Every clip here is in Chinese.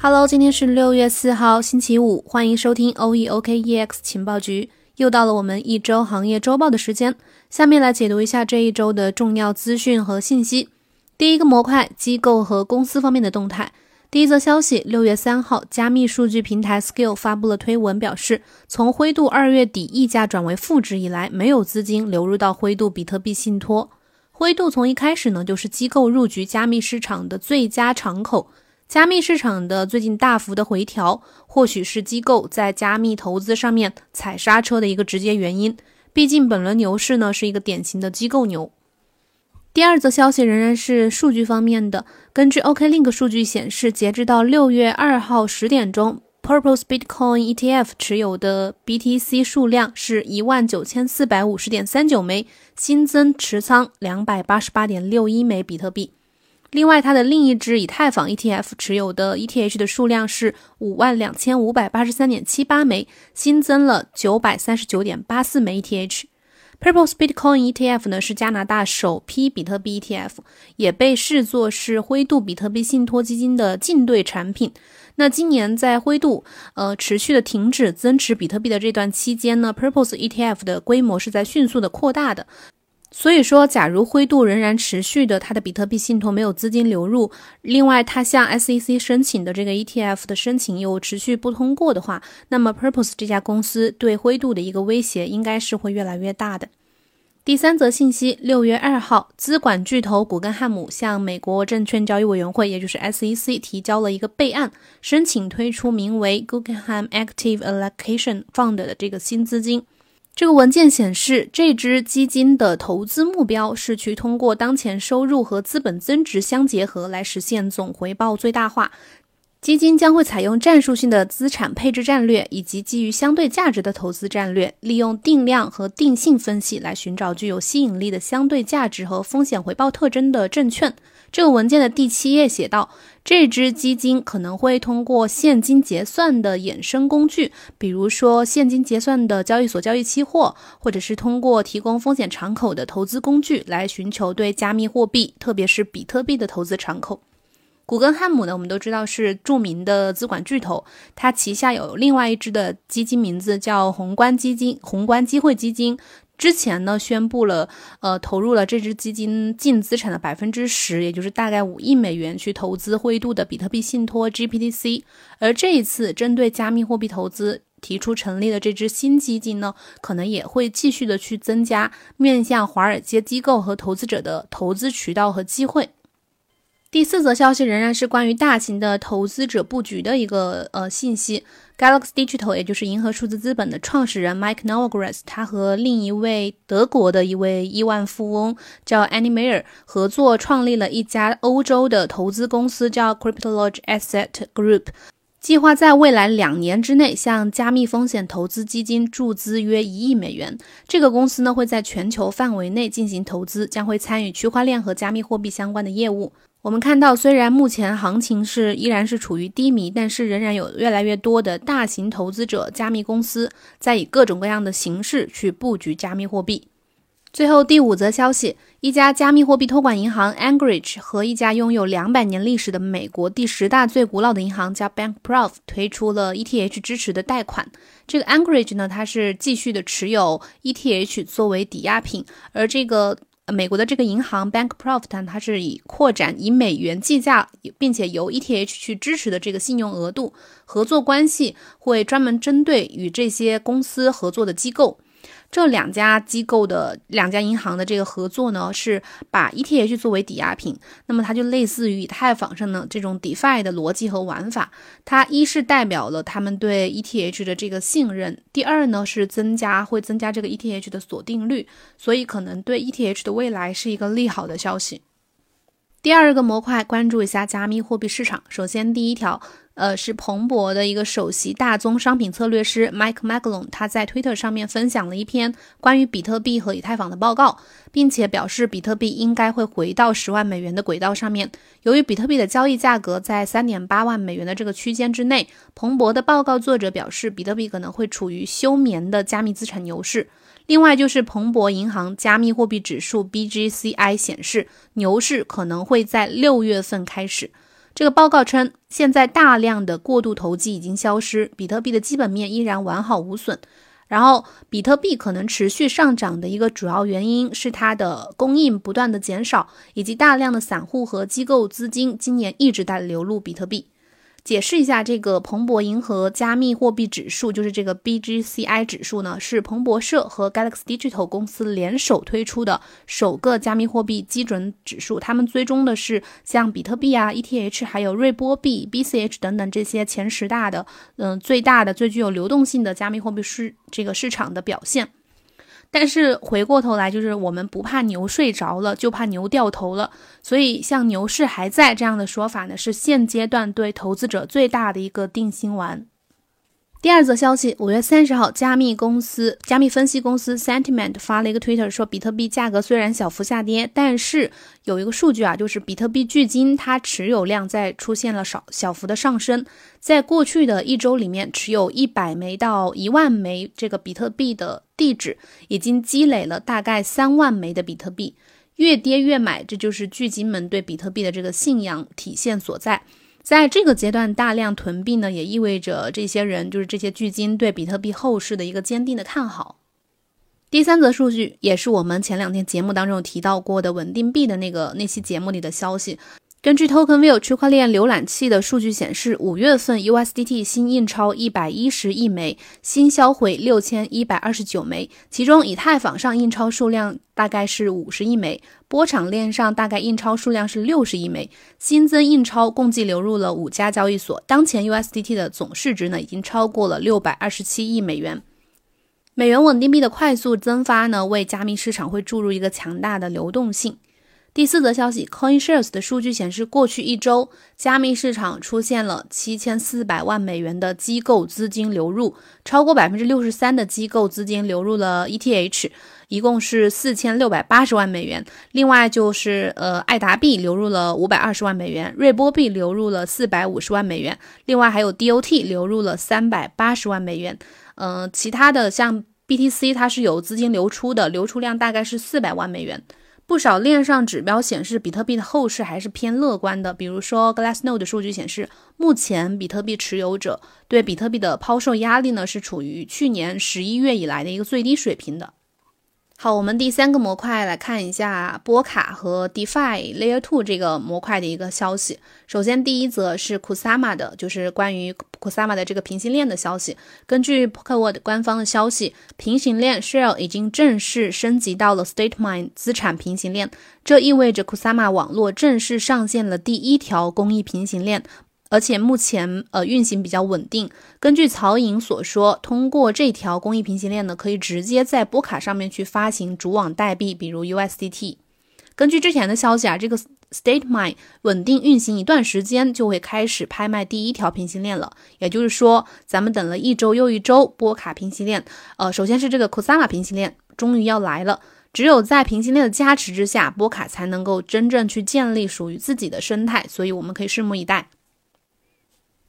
Hello，今天是六月四号，星期五，欢迎收听 OEOKEX 情报局。又到了我们一周行业周报的时间，下面来解读一下这一周的重要资讯和信息。第一个模块，机构和公司方面的动态。第一则消息，六月三号，加密数据平台 Skill 发布了推文，表示从灰度二月底溢价转为负值以来，没有资金流入到灰度比特币信托。灰度从一开始呢，就是机构入局加密市场的最佳敞口。加密市场的最近大幅的回调，或许是机构在加密投资上面踩刹车的一个直接原因。毕竟本轮牛市呢是一个典型的机构牛。第二则消息仍然是数据方面的，根据 OKLink 数据显示，截至到六月二号十点钟，Purpose Bitcoin ETF 持有的 BTC 数量是一万九千四百五十点三九枚，新增持仓两百八十八点六一枚比特币。另外，它的另一支以太坊 ETF 持有的 ETH 的数量是五万两千五百八十三点七八枚，新增了九百三十九点八四枚 ETH。Purpose Bitcoin ETF 呢是加拿大首批比特币 ETF，也被视作是灰度比特币信托基金的竞对产品。那今年在灰度呃持续的停止增持比特币的这段期间呢，Purpose ETF 的规模是在迅速的扩大的。所以说，假如灰度仍然持续的，它的比特币信托没有资金流入，另外它向 SEC 申请的这个 ETF 的申请又持续不通过的话，那么 Purpose 这家公司对灰度的一个威胁应该是会越来越大的。第三则信息，六月二号，资管巨头古根汉姆向美国证券交易委员会，也就是 SEC 提交了一个备案，申请推出名为 Guggenheim Active Allocation Fund 的这个新资金。这个文件显示，这支基金的投资目标是去通过当前收入和资本增值相结合，来实现总回报最大化。基金将会采用战术性的资产配置战略，以及基于相对价值的投资战略，利用定量和定性分析来寻找具有吸引力的相对价值和风险回报特征的证券。这个文件的第七页写道，这支基金可能会通过现金结算的衍生工具，比如说现金结算的交易所交易期货，或者是通过提供风险敞口的投资工具来寻求对加密货币，特别是比特币的投资敞口。古根汉姆呢，我们都知道是著名的资管巨头，它旗下有另外一支的基金，名字叫宏观基金、宏观机会基金。之前呢，宣布了，呃，投入了这支基金净资产的百分之十，也就是大概五亿美元去投资灰度的比特币信托 GPTC。而这一次针对加密货币投资提出成立的这支新基金呢，可能也会继续的去增加面向华尔街机构和投资者的投资渠道和机会。第四则消息仍然是关于大型的投资者布局的一个呃信息。Galaxy Digital，也就是银河数字资本的创始人 Mike Novogratz，他和另一位德国的一位亿万富翁叫 Annie Mayer 合作创立了一家欧洲的投资公司，叫 Cryptology Asset Group，计划在未来两年之内向加密风险投资基金注资约一亿美元。这个公司呢会在全球范围内进行投资，将会参与区块链和加密货币相关的业务。我们看到，虽然目前行情是依然是处于低迷，但是仍然有越来越多的大型投资者、加密公司在以各种各样的形式去布局加密货币。最后第五则消息，一家加密货币托管银行 Anchorage 和一家拥有两百年历史的美国第十大最古老的银行叫 BankProf 推出了 ETH 支持的贷款。这个 Anchorage 呢，它是继续的持有 ETH 作为抵押品，而这个。美国的这个银行 Bank Profit，它是以扩展以美元计价，并且由 ETH 去支持的这个信用额度合作关系，会专门针对与这些公司合作的机构。这两家机构的两家银行的这个合作呢，是把 ETH 作为抵押品，那么它就类似于以太坊上的这种 DeFi 的逻辑和玩法。它一是代表了他们对 ETH 的这个信任，第二呢是增加会增加这个 ETH 的锁定率，所以可能对 ETH 的未来是一个利好的消息。第二个模块，关注一下加密货币市场。首先，第一条，呃，是彭博的一个首席大宗商品策略师 Mike Maglon，他在 Twitter 上面分享了一篇关于比特币和以太坊的报告，并且表示比特币应该会回到十万美元的轨道上面。由于比特币的交易价格在三点八万美元的这个区间之内，彭博的报告作者表示，比特币可能会处于休眠的加密资产牛市。另外就是彭博银行加密货币指数 BGCI 显示，牛市可能会在六月份开始。这个报告称，现在大量的过度投机已经消失，比特币的基本面依然完好无损。然后，比特币可能持续上涨的一个主要原因是它的供应不断的减少，以及大量的散户和机构资金今年一直在流入比特币。解释一下，这个彭博银河加密货币指数，就是这个 BGCI 指数呢，是彭博社和 Galaxy Digital 公司联手推出的首个加密货币基准指数。他们追踪的是像比特币啊、ETH 还有瑞波币、BCH 等等这些前十大的，嗯，最大的、最具有流动性的加密货币市这个市场的表现。但是回过头来，就是我们不怕牛睡着了，就怕牛掉头了。所以像牛市还在这样的说法呢，是现阶段对投资者最大的一个定心丸。第二则消息，五月三十号，加密公司、加密分析公司 Sentiment 发了一个 Twitter 说，比特币价格虽然小幅下跌，但是有一个数据啊，就是比特币距今它持有量在出现了少小幅的上升，在过去的一周里面，持有一百枚到一万枚这个比特币的地址，已经积累了大概三万枚的比特币，越跌越买，这就是巨金们对比特币的这个信仰体现所在。在这个阶段大量囤币呢，也意味着这些人就是这些巨金对比特币后市的一个坚定的看好。第三则数据也是我们前两天节目当中有提到过的稳定币的那个那期节目里的消息。根据 TokenView 区块链浏览器的数据显示，五月份 USDT 新印钞一百一十亿枚，新销毁六千一百二十九枚，其中以太坊上印钞数量大概是五十亿枚，波场链上大概印钞数量是六十亿枚，新增印钞共计流入了五家交易所。当前 USDT 的总市值呢，已经超过了六百二十七亿美元。美元稳定币的快速增发呢，为加密市场会注入一个强大的流动性。第四则消息，CoinShares 的数据显示，过去一周加密市场出现了七千四百万美元的机构资金流入，超过百分之六十三的机构资金流入了 ETH，一共是四千六百八十万美元。另外就是呃，爱达币流入了五百二十万美元，瑞波币流入了四百五十万美元，另外还有 DOT 流入了三百八十万美元。嗯，其他的像 BTC 它是有资金流出的，流出量大概是四百万美元。不少链上指标显示，比特币的后市还是偏乐观的。比如说，Glassnode 的数据显示，目前比特币持有者对比特币的抛售压力呢，是处于去年十一月以来的一个最低水平的。好，我们第三个模块来看一下波卡和 DeFi Layer Two 这个模块的一个消息。首先，第一则是 Kusama 的，就是关于 Kusama 的这个平行链的消息。根据 Polkadot 官方的消息，平行链 Shell 已经正式升级到了 StateMine 资产平行链，这意味着 Kusama 网络正式上线了第一条公益平行链。而且目前呃运行比较稳定。根据曹颖所说，通过这条公益平行链呢，可以直接在波卡上面去发行主网代币，比如 USDT。根据之前的消息啊，这个 StateMine 稳定运行一段时间，就会开始拍卖第一条平行链了。也就是说，咱们等了一周又一周，波卡平行链，呃，首先是这个 Kusama 平行链终于要来了。只有在平行链的加持之下，波卡才能够真正去建立属于自己的生态。所以我们可以拭目以待。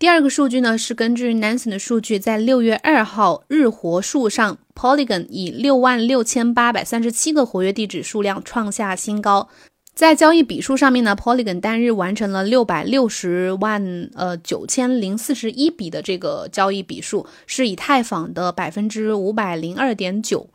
第二个数据呢，是根据 Nansen 的数据，在六月二号日活数上，Polygon 以六万六千八百三十七个活跃地址数量创下新高。在交易笔数上面呢，Polygon 单日完成了六百六十万呃九千零四十一笔的这个交易笔数，是以太坊的百分之五百零二点九。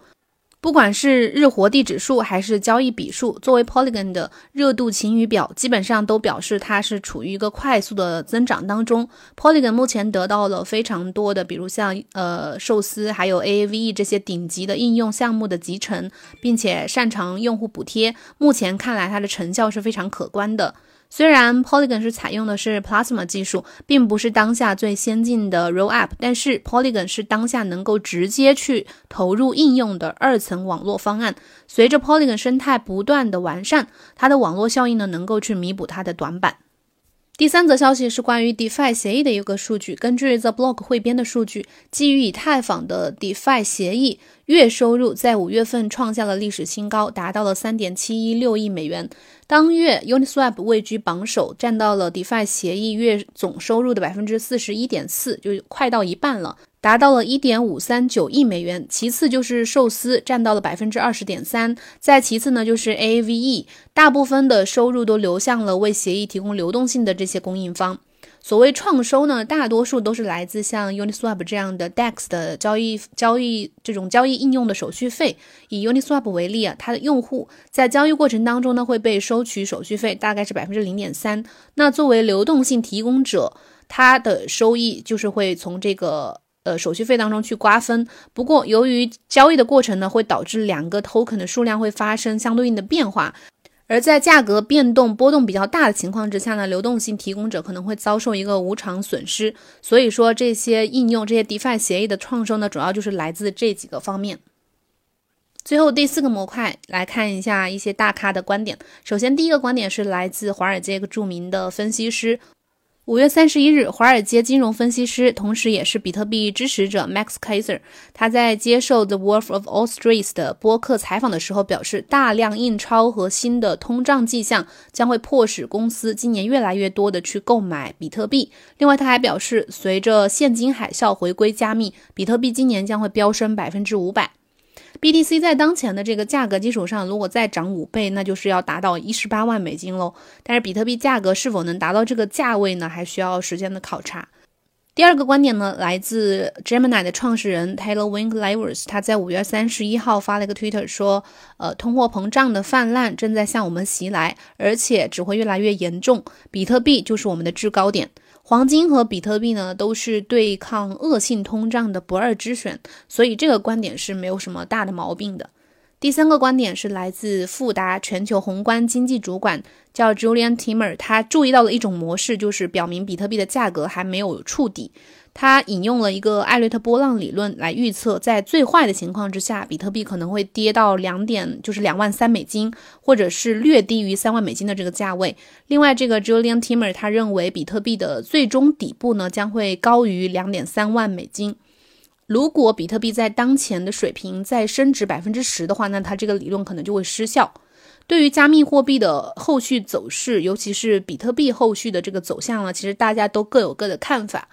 不管是日活地指数还是交易笔数，作为 Polygon 的热度晴雨表，基本上都表示它是处于一个快速的增长当中。Polygon 目前得到了非常多的，比如像呃寿司还有 AAVE 这些顶级的应用项目的集成，并且擅长用户补贴，目前看来它的成效是非常可观的。虽然 Polygon 是采用的是 Plasma 技术，并不是当下最先进的 Rollup，但是 Polygon 是当下能够直接去投入应用的二层网络方案。随着 Polygon 生态不断的完善，它的网络效应呢能够去弥补它的短板。第三则消息是关于 DeFi 协议的一个数据。根据 The Block 汇编的数据，基于以太坊的 DeFi 协议月收入在五月份创下了历史新高，达到了三点七一六亿美元。当月 Uniswap 位居榜首，占到了 DeFi 协议月总收入的百分之四十一点四，就快到一半了。达到了一点五三九亿美元。其次就是寿司，占到了百分之二十点三。再其次呢，就是 AAVE，大部分的收入都流向了为协议提供流动性的这些供应方。所谓创收呢，大多数都是来自像 Uniswap 这样的 DEX 的交易交易这种交易应用的手续费。以 Uniswap 为例啊，它的用户在交易过程当中呢会被收取手续费，大概是百分之零点三。那作为流动性提供者，它的收益就是会从这个呃手续费当中去瓜分。不过由于交易的过程呢会导致两个 token 的数量会发生相对应的变化。而在价格变动波动比较大的情况之下呢，流动性提供者可能会遭受一个无偿损失。所以说，这些应用、这些 DeFi 协议的创收呢，主要就是来自这几个方面。最后第四个模块来看一下一些大咖的观点。首先，第一个观点是来自华尔街一个著名的分析师。五月三十一日，华尔街金融分析师，同时也是比特币支持者 Max Kaiser，他在接受 The Wolf of All Streets 的播客采访的时候表示，大量印钞和新的通胀迹象将会迫使公司今年越来越多的去购买比特币。另外，他还表示，随着现金海啸回归加密，比特币今年将会飙升百分之五百。BTC 在当前的这个价格基础上，如果再涨五倍，那就是要达到一十八万美金喽。但是比特币价格是否能达到这个价位呢？还需要时间的考察。第二个观点呢，来自 Gemini 的创始人 Taylor Winklevoss，他在五月三十一号发了一个 Twitter 说，呃，通货膨胀的泛滥正在向我们袭来，而且只会越来越严重。比特币就是我们的制高点。黄金和比特币呢，都是对抗恶性通胀的不二之选，所以这个观点是没有什么大的毛病的。第三个观点是来自富达全球宏观经济主管，叫 Julian Timmer，他注意到了一种模式，就是表明比特币的价格还没有触底。他引用了一个艾略特波浪理论来预测，在最坏的情况之下，比特币可能会跌到两点，就是两万三美金，或者是略低于三万美金的这个价位。另外，这个 Julian Timmer 他认为，比特币的最终底部呢将会高于两点三万美金。如果比特币在当前的水平再升值百分之十的话，那它这个理论可能就会失效。对于加密货币的后续走势，尤其是比特币后续的这个走向呢，其实大家都各有各的看法。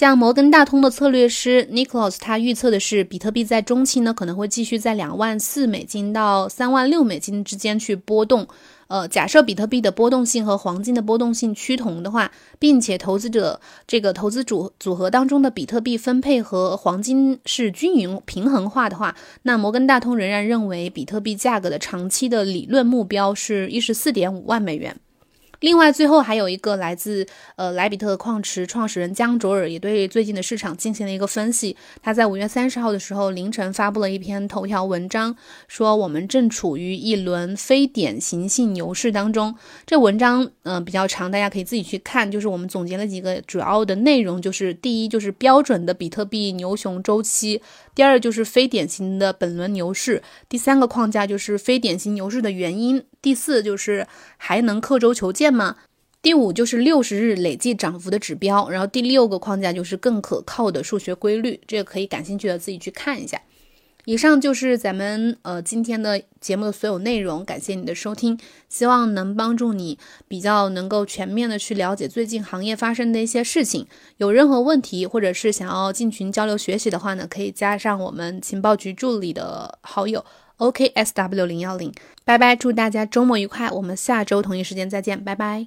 像摩根大通的策略师 Nicholas，他预测的是比特币在中期呢可能会继续在两万四美金到三万六美金之间去波动。呃，假设比特币的波动性和黄金的波动性趋同的话，并且投资者这个投资组组合当中的比特币分配和黄金是均匀平衡化的话，那摩根大通仍然认为比特币价格的长期的理论目标是一十四点五万美元。另外，最后还有一个来自呃莱比特矿池创始人江卓尔也对最近的市场进行了一个分析。他在五月三十号的时候凌晨发布了一篇头条文章，说我们正处于一轮非典型性牛市当中。这文章嗯比较长，大家可以自己去看。就是我们总结了几个主要的内容，就是第一就是标准的比特币牛熊周期，第二就是非典型的本轮牛市，第三个框架就是非典型牛市的原因。第四就是还能刻舟求剑吗？第五就是六十日累计涨幅的指标，然后第六个框架就是更可靠的数学规律，这个可以感兴趣的自己去看一下。以上就是咱们呃今天的节目的所有内容，感谢你的收听，希望能帮助你比较能够全面的去了解最近行业发生的一些事情。有任何问题或者是想要进群交流学习的话呢，可以加上我们情报局助理的好友。ok sw 零幺零。拜拜祝大家周末愉快我们下周同一时间再见拜拜。